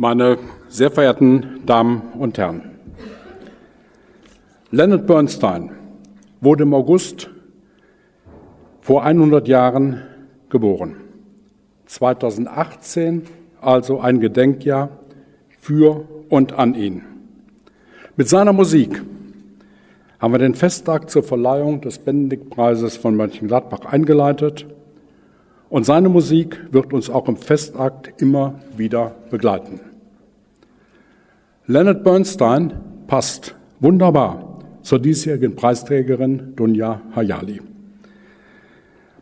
meine sehr verehrten Damen und Herren. Leonard Bernstein wurde im August vor 100 Jahren geboren. 2018 also ein Gedenkjahr für und an ihn. Mit seiner Musik haben wir den Festtag zur Verleihung des Benediktpreises von Mönchengladbach eingeleitet und seine Musik wird uns auch im Festakt immer wieder begleiten. Leonard Bernstein passt wunderbar zur diesjährigen Preisträgerin Dunja Hayali.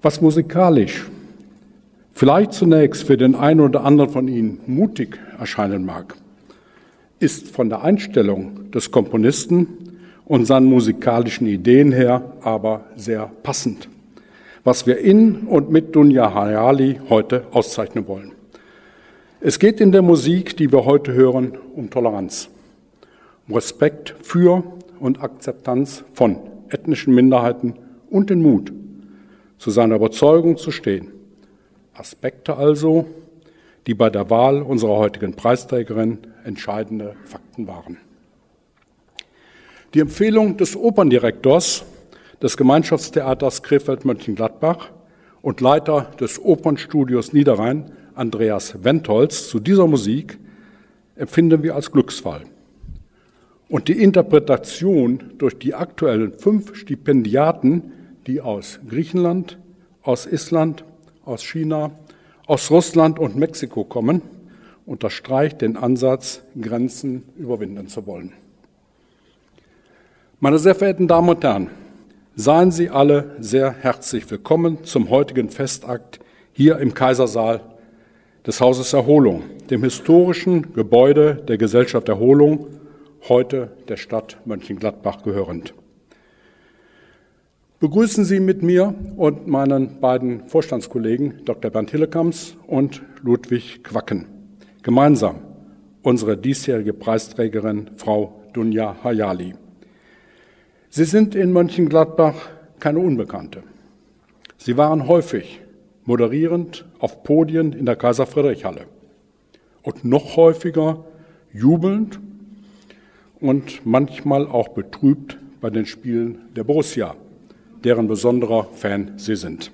Was musikalisch vielleicht zunächst für den einen oder anderen von Ihnen mutig erscheinen mag, ist von der Einstellung des Komponisten und seinen musikalischen Ideen her aber sehr passend, was wir in und mit Dunja Hayali heute auszeichnen wollen. Es geht in der Musik, die wir heute hören, um Toleranz, um Respekt für und Akzeptanz von ethnischen Minderheiten und den Mut, zu seiner Überzeugung zu stehen. Aspekte also, die bei der Wahl unserer heutigen Preisträgerin entscheidende Fakten waren. Die Empfehlung des Operndirektors des Gemeinschaftstheaters Krefeld-Mönchengladbach und Leiter des Opernstudios Niederrhein Andreas Wentholz zu dieser Musik empfinden wir als Glücksfall. Und die Interpretation durch die aktuellen fünf Stipendiaten, die aus Griechenland, aus Island, aus China, aus Russland und Mexiko kommen, unterstreicht den Ansatz, Grenzen überwinden zu wollen. Meine sehr verehrten Damen und Herren, seien Sie alle sehr herzlich willkommen zum heutigen Festakt hier im Kaisersaal des Hauses Erholung, dem historischen Gebäude der Gesellschaft Erholung, heute der Stadt Mönchengladbach gehörend. Begrüßen Sie mit mir und meinen beiden Vorstandskollegen Dr. Bernd Hillekams und Ludwig Quacken gemeinsam unsere diesjährige Preisträgerin Frau Dunja Hayali. Sie sind in Mönchengladbach keine Unbekannte. Sie waren häufig moderierend auf Podien in der Kaiser-Friedrich-Halle und noch häufiger jubelnd und manchmal auch betrübt bei den Spielen der Borussia, deren besonderer Fan sie sind.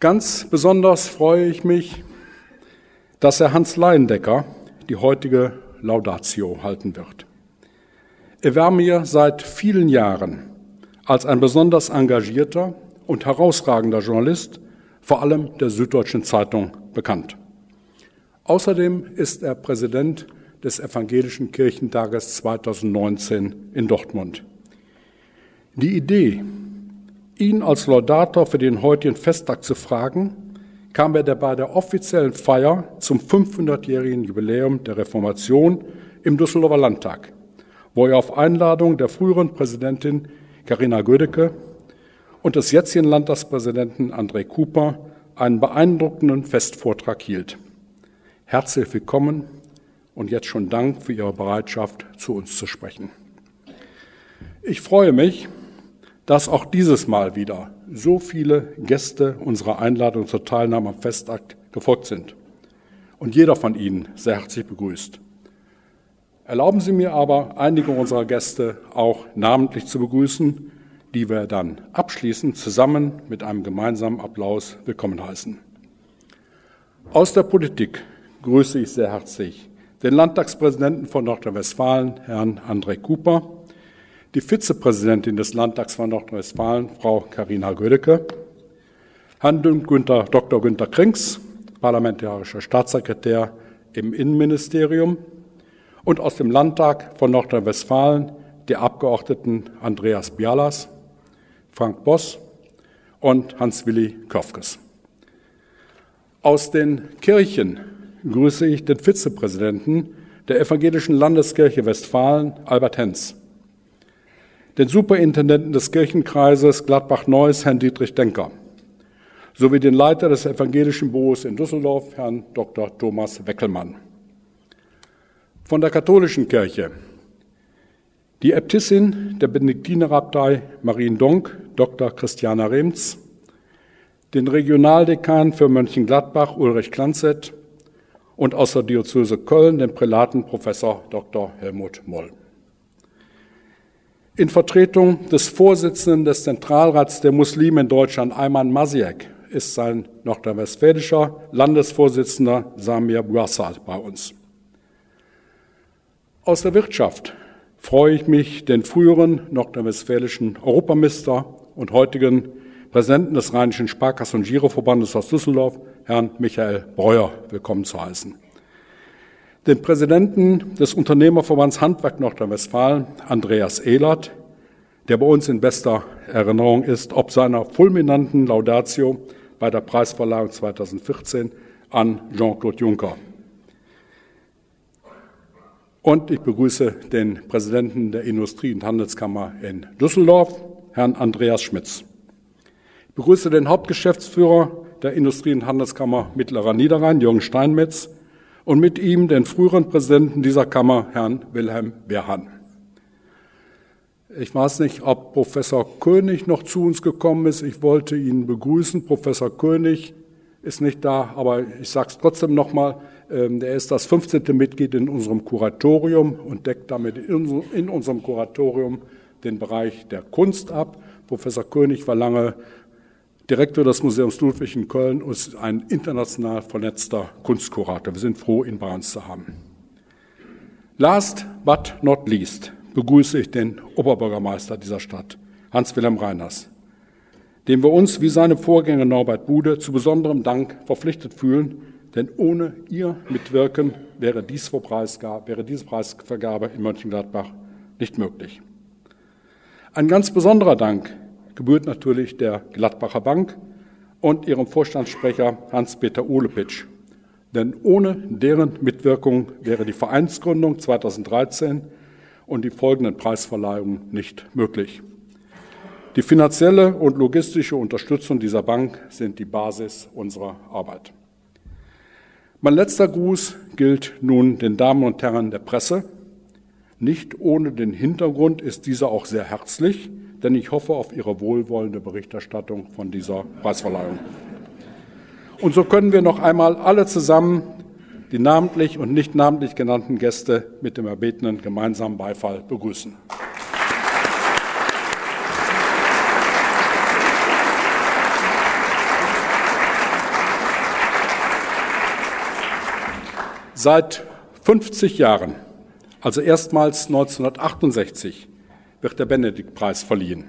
Ganz besonders freue ich mich, dass Herr Hans Leindecker die heutige Laudatio halten wird. Er war mir seit vielen Jahren als ein besonders engagierter und herausragender Journalist, vor allem der Süddeutschen Zeitung, bekannt. Außerdem ist er Präsident des Evangelischen Kirchentages 2019 in Dortmund. Die Idee, ihn als Laudator für den heutigen Festtag zu fragen, kam er bei der offiziellen Feier zum 500-jährigen Jubiläum der Reformation im Düsseldorfer Landtag, wo er auf Einladung der früheren Präsidentin Carina Gödecke und des jetzigen Landtagspräsidenten André Cooper einen beeindruckenden Festvortrag hielt. Herzlich willkommen und jetzt schon Dank für Ihre Bereitschaft, zu uns zu sprechen. Ich freue mich, dass auch dieses Mal wieder so viele Gäste unserer Einladung zur Teilnahme am Festakt gefolgt sind und jeder von Ihnen sehr herzlich begrüßt. Erlauben Sie mir aber, einige unserer Gäste auch namentlich zu begrüßen, die wir dann abschließend zusammen mit einem gemeinsamen Applaus willkommen heißen. Aus der Politik grüße ich sehr herzlich den Landtagspräsidenten von Nordrhein-Westfalen, Herrn André Cooper, die Vizepräsidentin des Landtags von Nordrhein-Westfalen, Frau Karina Gödecke, Herrn Günther, Dr. Günter Krings, parlamentarischer Staatssekretär im Innenministerium, und aus dem Landtag von Nordrhein-Westfalen die Abgeordneten Andreas Bialas, Frank Boss und Hans-Willi Körfges. Aus den Kirchen grüße ich den Vizepräsidenten der Evangelischen Landeskirche Westfalen, Albert Henz, den Superintendenten des Kirchenkreises Gladbach-Neuss, Herrn Dietrich Denker, sowie den Leiter des Evangelischen Büros in Düsseldorf, Herrn Dr. Thomas Weckelmann. Von der katholischen Kirche die Äbtissin der Benediktinerabtei Mariendonk, Dr. Christiana Remz, den Regionaldekan für Mönchengladbach Ulrich Klanzet und aus der Diözese Köln den Prälaten Professor Dr. Helmut Moll. In Vertretung des Vorsitzenden des Zentralrats der Muslime in Deutschland, Ayman Masiek, ist sein nordrhein-westfälischer Landesvorsitzender Samir Bouassad bei uns. Aus der Wirtschaft freue ich mich, den früheren nordrhein-westfälischen Europameister und heutigen Präsidenten des Rheinischen Sparkassen- und Giroverbandes aus Düsseldorf, Herrn Michael Breuer, willkommen zu heißen. Den Präsidenten des Unternehmerverbands Handwerk Nordrhein-Westfalen, Andreas Ehlert, der bei uns in bester Erinnerung ist, ob seiner fulminanten Laudatio bei der Preisverleihung 2014 an Jean-Claude Juncker. Und ich begrüße den Präsidenten der Industrie- und Handelskammer in Düsseldorf, Herrn Andreas Schmitz. Ich begrüße den Hauptgeschäftsführer der Industrie- und Handelskammer Mittlerer Niederrhein, Jürgen Steinmetz, und mit ihm den früheren Präsidenten dieser Kammer, Herrn Wilhelm Wehrhahn. Ich weiß nicht, ob Professor König noch zu uns gekommen ist. Ich wollte ihn begrüßen. Professor König ist nicht da, aber ich sage es trotzdem nochmal. Ähm, er ist das 15. Mitglied in unserem Kuratorium und deckt damit in unserem Kuratorium den Bereich der Kunst ab. Professor König war lange Direktor des Museums Ludwig in Köln und ist ein international vernetzter Kunstkurator. Wir sind froh, ihn bei uns zu haben. Last but not least begrüße ich den Oberbürgermeister dieser Stadt, Hans-Wilhelm Reiners, dem wir uns wie seine Vorgänger Norbert Bude zu besonderem Dank verpflichtet fühlen, denn ohne ihr Mitwirken wäre, dies wäre diese Preisvergabe in Mönchengladbach nicht möglich. Ein ganz besonderer Dank gebührt natürlich der Gladbacher Bank und ihrem Vorstandssprecher Hans-Peter Uhlepitsch. Denn ohne deren Mitwirkung wäre die Vereinsgründung 2013 und die folgenden Preisverleihungen nicht möglich. Die finanzielle und logistische Unterstützung dieser Bank sind die Basis unserer Arbeit. Mein letzter Gruß gilt nun den Damen und Herren der Presse. Nicht ohne den Hintergrund ist dieser auch sehr herzlich, denn ich hoffe auf Ihre wohlwollende Berichterstattung von dieser Preisverleihung. Und so können wir noch einmal alle zusammen die namentlich und nicht namentlich genannten Gäste mit dem erbetenen gemeinsamen Beifall begrüßen. Seit 50 Jahren, also erstmals 1968, wird der Benediktpreis verliehen.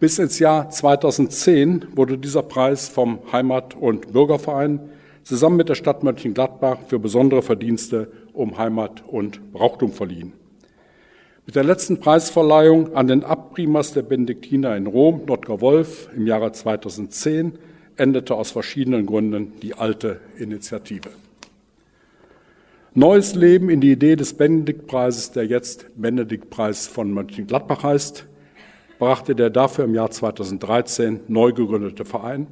Bis ins Jahr 2010 wurde dieser Preis vom Heimat- und Bürgerverein zusammen mit der Stadt Mönchengladbach für besondere Verdienste um Heimat und Brauchtum verliehen. Mit der letzten Preisverleihung an den Abprimas der Benediktiner in Rom, Notker Wolf, im Jahre 2010 endete aus verschiedenen Gründen die alte Initiative. Neues Leben in die Idee des Benediktpreises, der jetzt Benediktpreis von Mönchengladbach heißt, brachte der dafür im Jahr 2013 neu gegründete Verein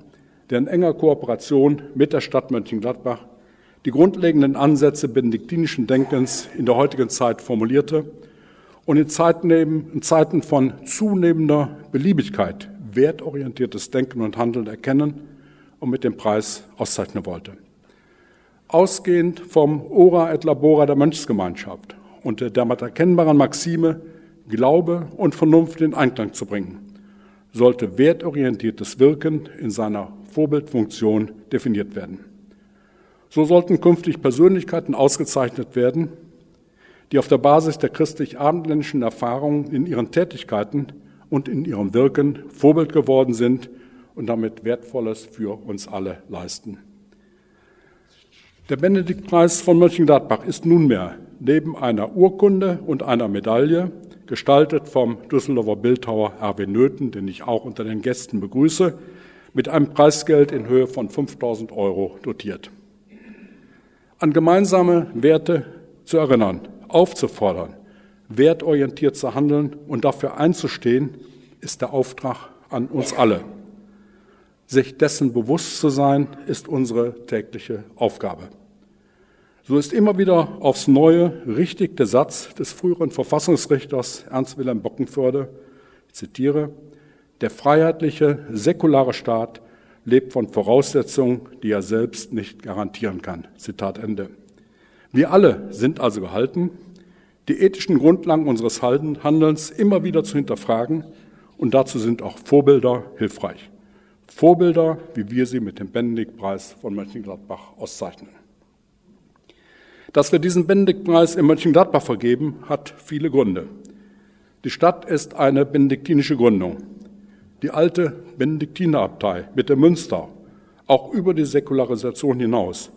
der in enger Kooperation mit der Stadt Mönchengladbach die grundlegenden Ansätze benediktinischen Denkens in der heutigen Zeit formulierte und in Zeiten, von zunehmender Beliebigkeit wertorientiertes Denken und Handeln erkennen und mit dem Preis auszeichnen wollte. Ausgehend vom Ora et Labora der Mönchsgemeinschaft und der damit erkennbaren Maxime, Glaube und Vernunft in Einklang zu bringen, sollte wertorientiertes Wirken in seiner Vorbildfunktion definiert werden. So sollten künftig Persönlichkeiten ausgezeichnet werden, die auf der Basis der christlich-abendländischen Erfahrungen in ihren Tätigkeiten und in ihrem Wirken Vorbild geworden sind und damit Wertvolles für uns alle leisten. Der Benediktpreis von Mönchengladbach ist nunmehr neben einer Urkunde und einer Medaille, gestaltet vom Düsseldorfer Bildhauer Erwin Nöthen, den ich auch unter den Gästen begrüße, mit einem Preisgeld in Höhe von 5000 Euro dotiert. An gemeinsame Werte zu erinnern, aufzufordern, wertorientiert zu handeln und dafür einzustehen, ist der Auftrag an uns alle. Sich dessen bewusst zu sein, ist unsere tägliche Aufgabe. So ist immer wieder aufs Neue richtig der Satz des früheren Verfassungsrichters Ernst Wilhelm Bockenförde, ich zitiere, der freiheitliche, säkulare Staat lebt von Voraussetzungen, die er selbst nicht garantieren kann. Zitat Ende. Wir alle sind also gehalten, die ethischen Grundlagen unseres Handelns immer wieder zu hinterfragen und dazu sind auch Vorbilder hilfreich. Vorbilder, wie wir sie mit dem Benediktpreis von Mönchengladbach auszeichnen. Dass wir diesen Benediktpreis in Mönchengladbach vergeben, hat viele Gründe. Die Stadt ist eine benediktinische Gründung. Die alte Benediktinerabtei mit dem Münster, auch über die Säkularisation hinaus,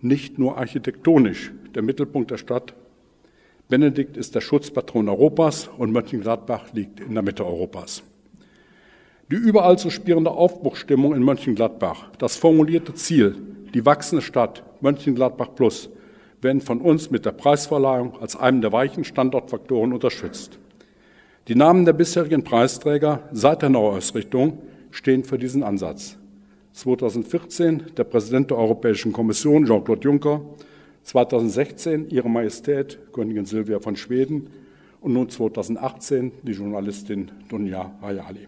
nicht nur architektonisch der Mittelpunkt der Stadt. Benedikt ist der Schutzpatron Europas und Mönchengladbach liegt in der Mitte Europas. Die überall zu spürende Aufbruchstimmung in Mönchengladbach, das formulierte Ziel, die wachsende Stadt Mönchengladbach Plus, werden von uns mit der Preisverleihung als einem der weichen Standortfaktoren unterstützt. Die Namen der bisherigen Preisträger seit der Neuausrichtung stehen für diesen Ansatz. 2014 der Präsident der Europäischen Kommission Jean-Claude Juncker, 2016 Ihre Majestät Königin Silvia von Schweden und nun 2018 die Journalistin Dunja Hayali.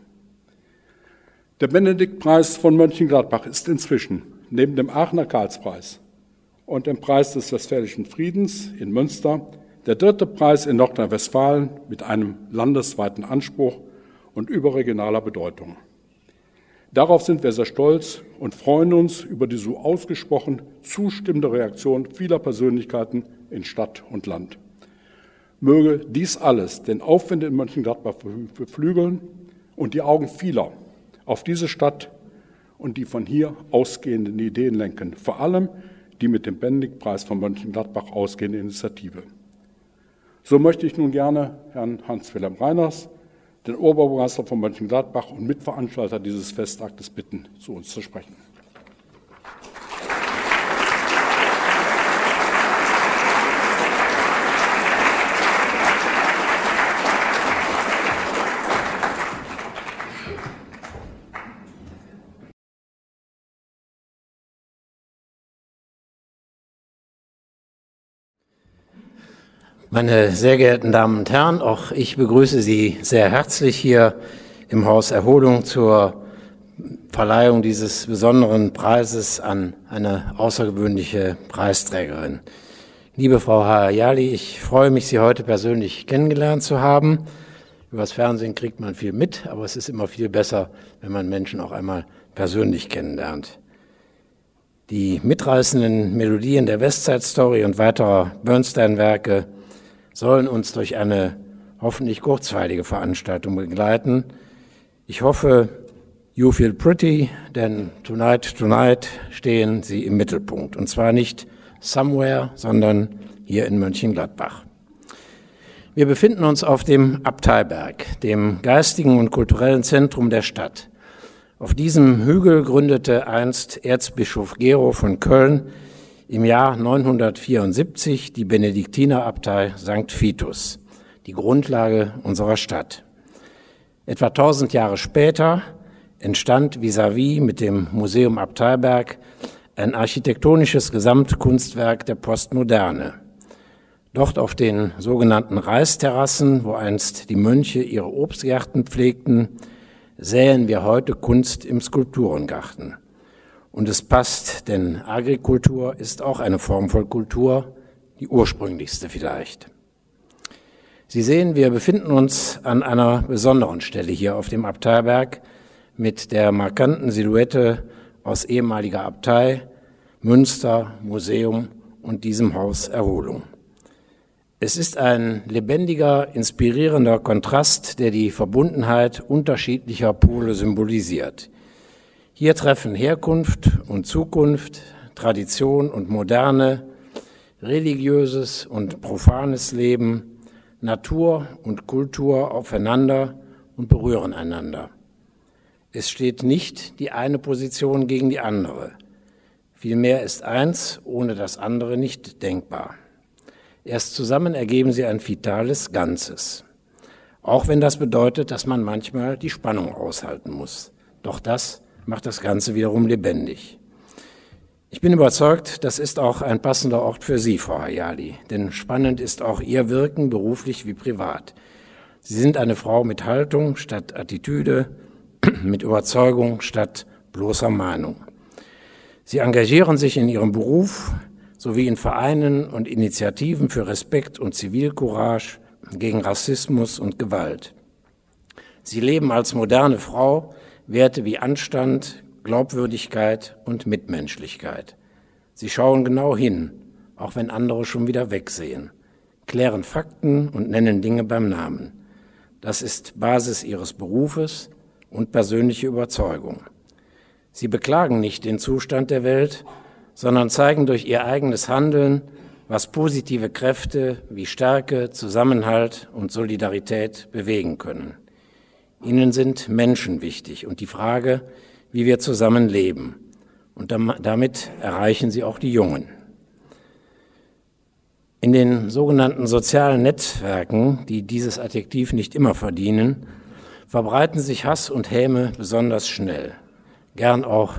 Der Benediktpreis von Mönchengladbach ist inzwischen neben dem Aachener Karlspreis und dem Preis des Westfälischen Friedens in Münster der dritte Preis in Nordrhein-Westfalen mit einem landesweiten Anspruch und überregionaler Bedeutung. Darauf sind wir sehr stolz und freuen uns über die so ausgesprochen zustimmende Reaktion vieler Persönlichkeiten in Stadt und Land. Möge dies alles den Aufwand in Mönchengladbach beflügeln und die Augen vieler auf diese Stadt und die von hier ausgehenden Ideen lenken, vor allem die mit dem Benediktpreis von Mönchengladbach ausgehende Initiative. So möchte ich nun gerne Herrn Hans-Wilhelm Reiners, den Oberbürgermeister von Mönchengladbach und Mitveranstalter dieses Festaktes, bitten, zu uns zu sprechen. Meine sehr geehrten Damen und Herren, auch ich begrüße Sie sehr herzlich hier im Haus Erholung zur Verleihung dieses besonderen Preises an eine außergewöhnliche Preisträgerin. Liebe Frau Hayali, ich freue mich, Sie heute persönlich kennengelernt zu haben. Übers Fernsehen kriegt man viel mit, aber es ist immer viel besser, wenn man Menschen auch einmal persönlich kennenlernt. Die mitreißenden Melodien der Westside Story und weiterer Bernstein-Werke sollen uns durch eine hoffentlich kurzweilige Veranstaltung begleiten. Ich hoffe, you feel pretty, denn tonight, tonight stehen Sie im Mittelpunkt. Und zwar nicht somewhere, sondern hier in Mönchengladbach. Wir befinden uns auf dem Abteiberg, dem geistigen und kulturellen Zentrum der Stadt. Auf diesem Hügel gründete einst Erzbischof Gero von Köln im Jahr 974 die Benediktinerabtei St. Vitus, die Grundlage unserer Stadt. Etwa 1000 Jahre später entstand vis-à-vis -vis mit dem Museum Abteiberg ein architektonisches Gesamtkunstwerk der Postmoderne. Dort auf den sogenannten Reisterrassen, wo einst die Mönche ihre Obstgärten pflegten, säen wir heute Kunst im Skulpturengarten. Und es passt, denn Agrikultur ist auch eine Form von Kultur, die ursprünglichste vielleicht. Sie sehen, wir befinden uns an einer besonderen Stelle hier auf dem Abteiberg mit der markanten Silhouette aus ehemaliger Abtei, Münster, Museum und diesem Haus Erholung. Es ist ein lebendiger, inspirierender Kontrast, der die Verbundenheit unterschiedlicher Pole symbolisiert. Hier treffen Herkunft und Zukunft, Tradition und Moderne, religiöses und profanes Leben, Natur und Kultur aufeinander und berühren einander. Es steht nicht die eine Position gegen die andere. Vielmehr ist eins ohne das andere nicht denkbar. Erst zusammen ergeben sie ein vitales Ganzes. Auch wenn das bedeutet, dass man manchmal die Spannung aushalten muss. Doch das macht das Ganze wiederum lebendig. Ich bin überzeugt, das ist auch ein passender Ort für Sie, Frau Hayali, denn spannend ist auch Ihr Wirken, beruflich wie privat. Sie sind eine Frau mit Haltung statt Attitüde, mit Überzeugung statt bloßer Mahnung. Sie engagieren sich in ihrem Beruf sowie in Vereinen und Initiativen für Respekt und Zivilcourage gegen Rassismus und Gewalt. Sie leben als moderne Frau Werte wie Anstand, Glaubwürdigkeit und Mitmenschlichkeit. Sie schauen genau hin, auch wenn andere schon wieder wegsehen, klären Fakten und nennen Dinge beim Namen. Das ist Basis ihres Berufes und persönliche Überzeugung. Sie beklagen nicht den Zustand der Welt, sondern zeigen durch ihr eigenes Handeln, was positive Kräfte wie Stärke, Zusammenhalt und Solidarität bewegen können. Ihnen sind Menschen wichtig und die Frage, wie wir zusammen leben. Und damit erreichen Sie auch die Jungen. In den sogenannten sozialen Netzwerken, die dieses Adjektiv nicht immer verdienen, verbreiten sich Hass und Häme besonders schnell, gern auch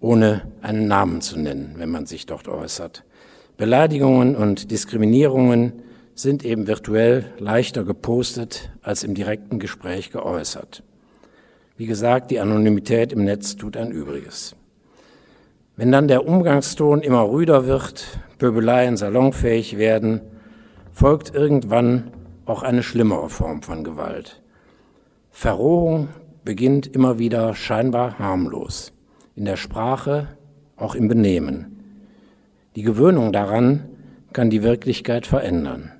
ohne einen Namen zu nennen, wenn man sich dort äußert. Beleidigungen und Diskriminierungen sind eben virtuell leichter gepostet als im direkten Gespräch geäußert. Wie gesagt, die Anonymität im Netz tut ein Übriges. Wenn dann der Umgangston immer rüder wird, Pöbeleien salonfähig werden, folgt irgendwann auch eine schlimmere Form von Gewalt. Verrohung beginnt immer wieder scheinbar harmlos, in der Sprache, auch im Benehmen. Die Gewöhnung daran kann die Wirklichkeit verändern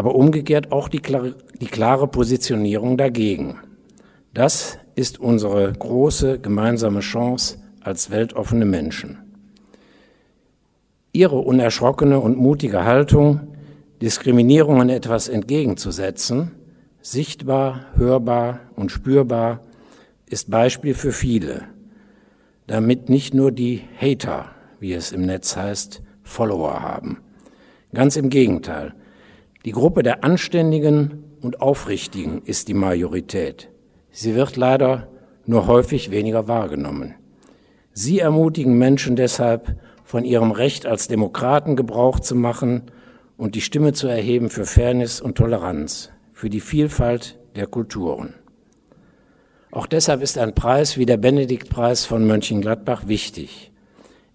aber umgekehrt auch die klare, die klare Positionierung dagegen. Das ist unsere große gemeinsame Chance als weltoffene Menschen. Ihre unerschrockene und mutige Haltung, Diskriminierungen etwas entgegenzusetzen, sichtbar, hörbar und spürbar, ist Beispiel für viele, damit nicht nur die Hater, wie es im Netz heißt, Follower haben. Ganz im Gegenteil, die Gruppe der Anständigen und Aufrichtigen ist die Majorität. Sie wird leider nur häufig weniger wahrgenommen. Sie ermutigen Menschen deshalb, von ihrem Recht als Demokraten Gebrauch zu machen und die Stimme zu erheben für Fairness und Toleranz, für die Vielfalt der Kulturen. Auch deshalb ist ein Preis wie der Benediktpreis von Mönchengladbach wichtig.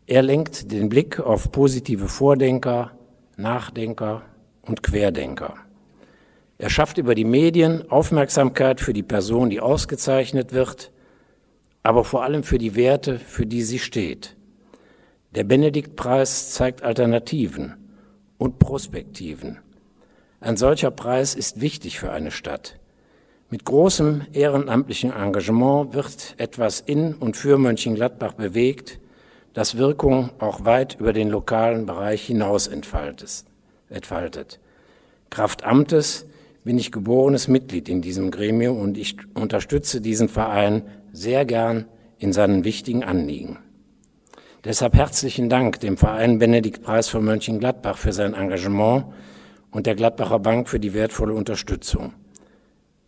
Er lenkt den Blick auf positive Vordenker, Nachdenker und Querdenker. Er schafft über die Medien Aufmerksamkeit für die Person, die ausgezeichnet wird, aber vor allem für die Werte, für die sie steht. Der Benediktpreis zeigt Alternativen und Prospektiven. Ein solcher Preis ist wichtig für eine Stadt. Mit großem ehrenamtlichen Engagement wird etwas in und für Mönchengladbach bewegt, das Wirkung auch weit über den lokalen Bereich hinaus entfaltet entfaltet. Kraft Amtes bin ich geborenes Mitglied in diesem Gremium und ich unterstütze diesen Verein sehr gern in seinen wichtigen Anliegen. Deshalb herzlichen Dank dem Verein Benedikt Preis von Mönchengladbach für sein Engagement und der Gladbacher Bank für die wertvolle Unterstützung.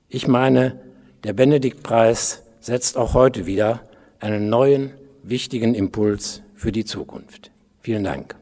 Ich meine, der Benedikt Preis setzt auch heute wieder einen neuen, wichtigen Impuls für die Zukunft. Vielen Dank.